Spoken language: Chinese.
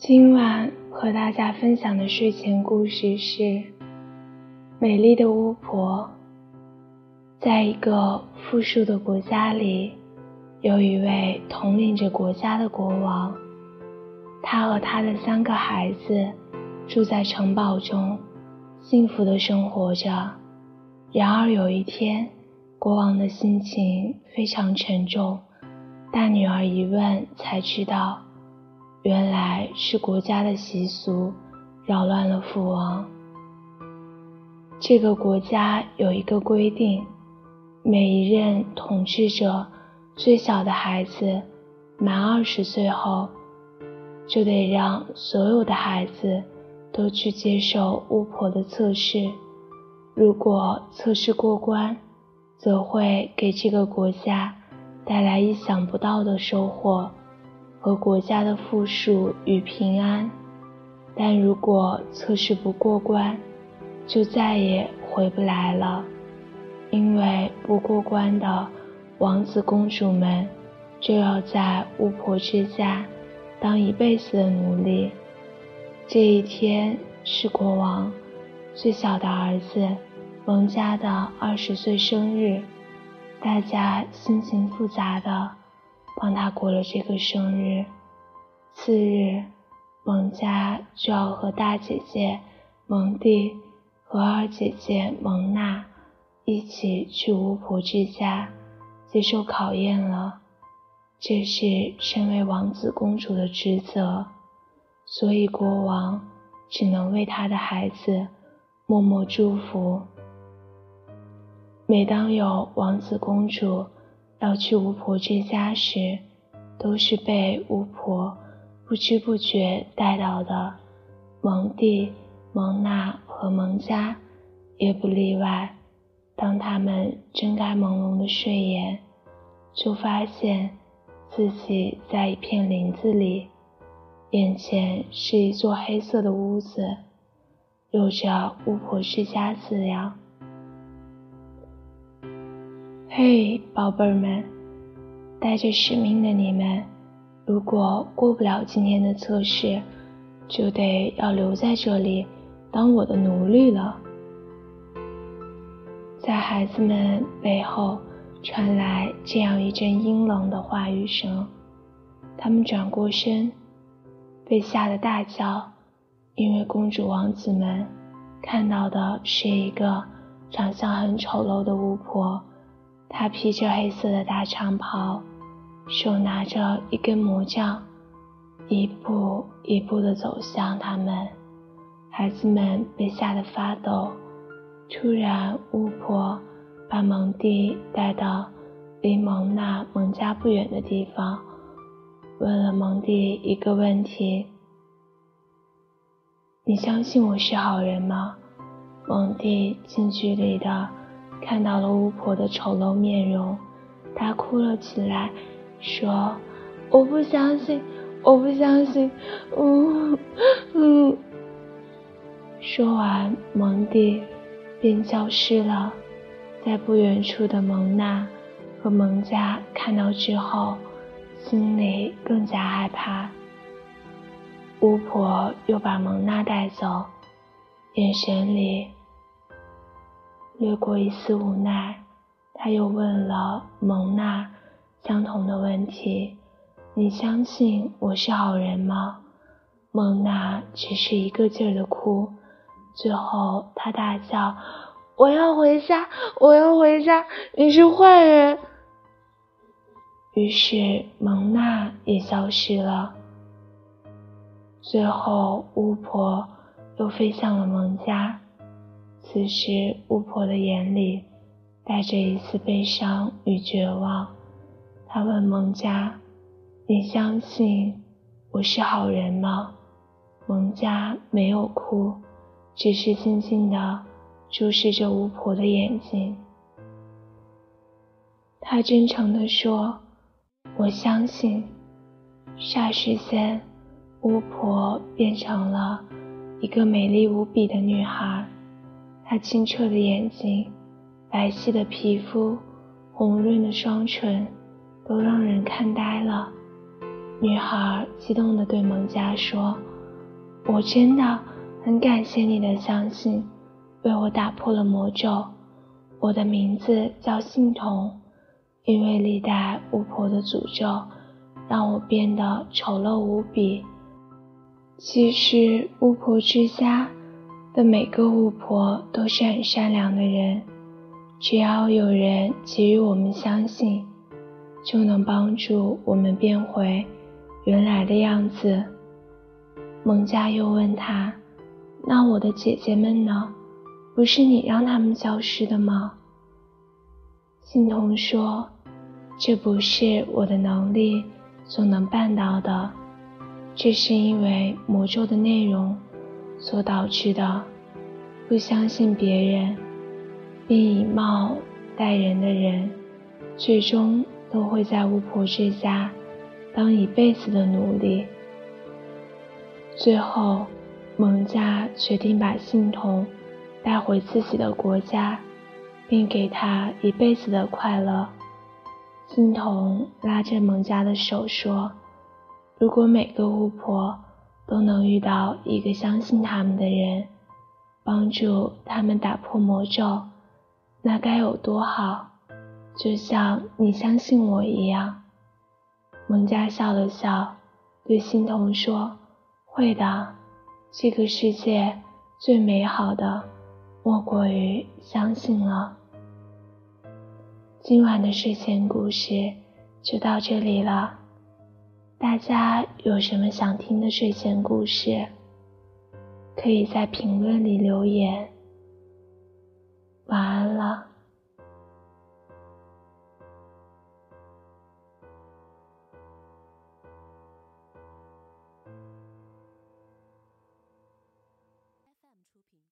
今晚和大家分享的睡前故事是《美丽的巫婆》。在一个富庶的国家里，有一位统领着国家的国王，他和他的三个孩子住在城堡中，幸福的生活着。然而有一天，国王的心情非常沉重。大女儿一问才知道。原来是国家的习俗扰乱了父王。这个国家有一个规定，每一任统治者最小的孩子满二十岁后，就得让所有的孩子都去接受巫婆的测试。如果测试过关，则会给这个国家带来意想不到的收获。和国家的富庶与平安，但如果测试不过关，就再也回不来了。因为不过关的王子公主们，就要在巫婆之家当一辈子的奴隶。这一天是国王最小的儿子蒙家的二十岁生日，大家心情复杂的。帮他过了这个生日，次日，蒙家就要和大姐姐蒙蒂和二姐姐蒙娜一起去巫婆之家接受考验了。这是身为王子公主的职责，所以国王只能为他的孩子默默祝福。每当有王子公主。要去巫婆之家时，都是被巫婆不知不觉带到的。蒙蒂、蒙娜和蒙嘉也不例外。当他们睁开朦胧的睡眼，就发现自己在一片林子里，眼前是一座黑色的屋子，有着“巫婆之家”字样。嘿，宝贝儿们，带着使命的你们，如果过不了今天的测试，就得要留在这里当我的奴隶了。在孩子们背后传来这样一阵阴冷的话语声，他们转过身，被吓得大叫，因为公主王子们看到的是一个长相很丑陋的巫婆。她披着黑色的大长袍，手拿着一根魔杖，一步一步地走向他们。孩子们被吓得发抖。突然，巫婆把蒙蒂带到离蒙娜蒙家不远的地方，问了蒙蒂一个问题：“你相信我是好人吗？”蒙蒂近距离的。看到了巫婆的丑陋面容，她哭了起来，说：“我不相信，我不相信。”嗯嗯。说完，蒙蒂便消失了。在不远处的蒙娜和蒙嘉看到之后，心里更加害怕。巫婆又把蒙娜带走，眼神里。掠过一丝无奈，他又问了蒙娜相同的问题：“你相信我是好人吗？”蒙娜只是一个劲儿的哭，最后她大叫：“我要回家，我要回家！你是坏人！”于是蒙娜也消失了。最后，巫婆又飞向了蒙家。此时，巫婆的眼里带着一丝悲伤与绝望。她问蒙嘉：“你相信我是好人吗？”蒙嘉没有哭，只是静静地注视着巫婆的眼睛。他真诚地说：“我相信。”霎时间，巫婆变成了一个美丽无比的女孩。她清澈的眼睛、白皙的皮肤、红润的双唇，都让人看呆了。女孩激动地对蒙嘉说：“我真的很感谢你的相信，为我打破了魔咒。我的名字叫信童，因为历代巫婆的诅咒，让我变得丑陋无比。其实巫婆之家的每个巫婆都是很善良的人，只要有人给予我们相信，就能帮助我们变回原来的样子。蒙家又问他：“那我的姐姐们呢？不是你让他们消失的吗？”信童说：“这不是我的能力所能办到的。”这是因为魔咒的内容所导致的。不相信别人并以貌待人的人，最终都会在巫婆之家当一辈子的奴隶。最后，蒙家决定把信童带回自己的国家，并给他一辈子的快乐。信童拉着蒙家的手说。如果每个巫婆都能遇到一个相信他们的人，帮助他们打破魔咒，那该有多好！就像你相信我一样。蒙家笑了笑，对欣桐说：“会的，这个世界最美好的，莫过于相信了。”今晚的睡前故事就到这里了。大家有什么想听的睡前故事，可以在评论里留言。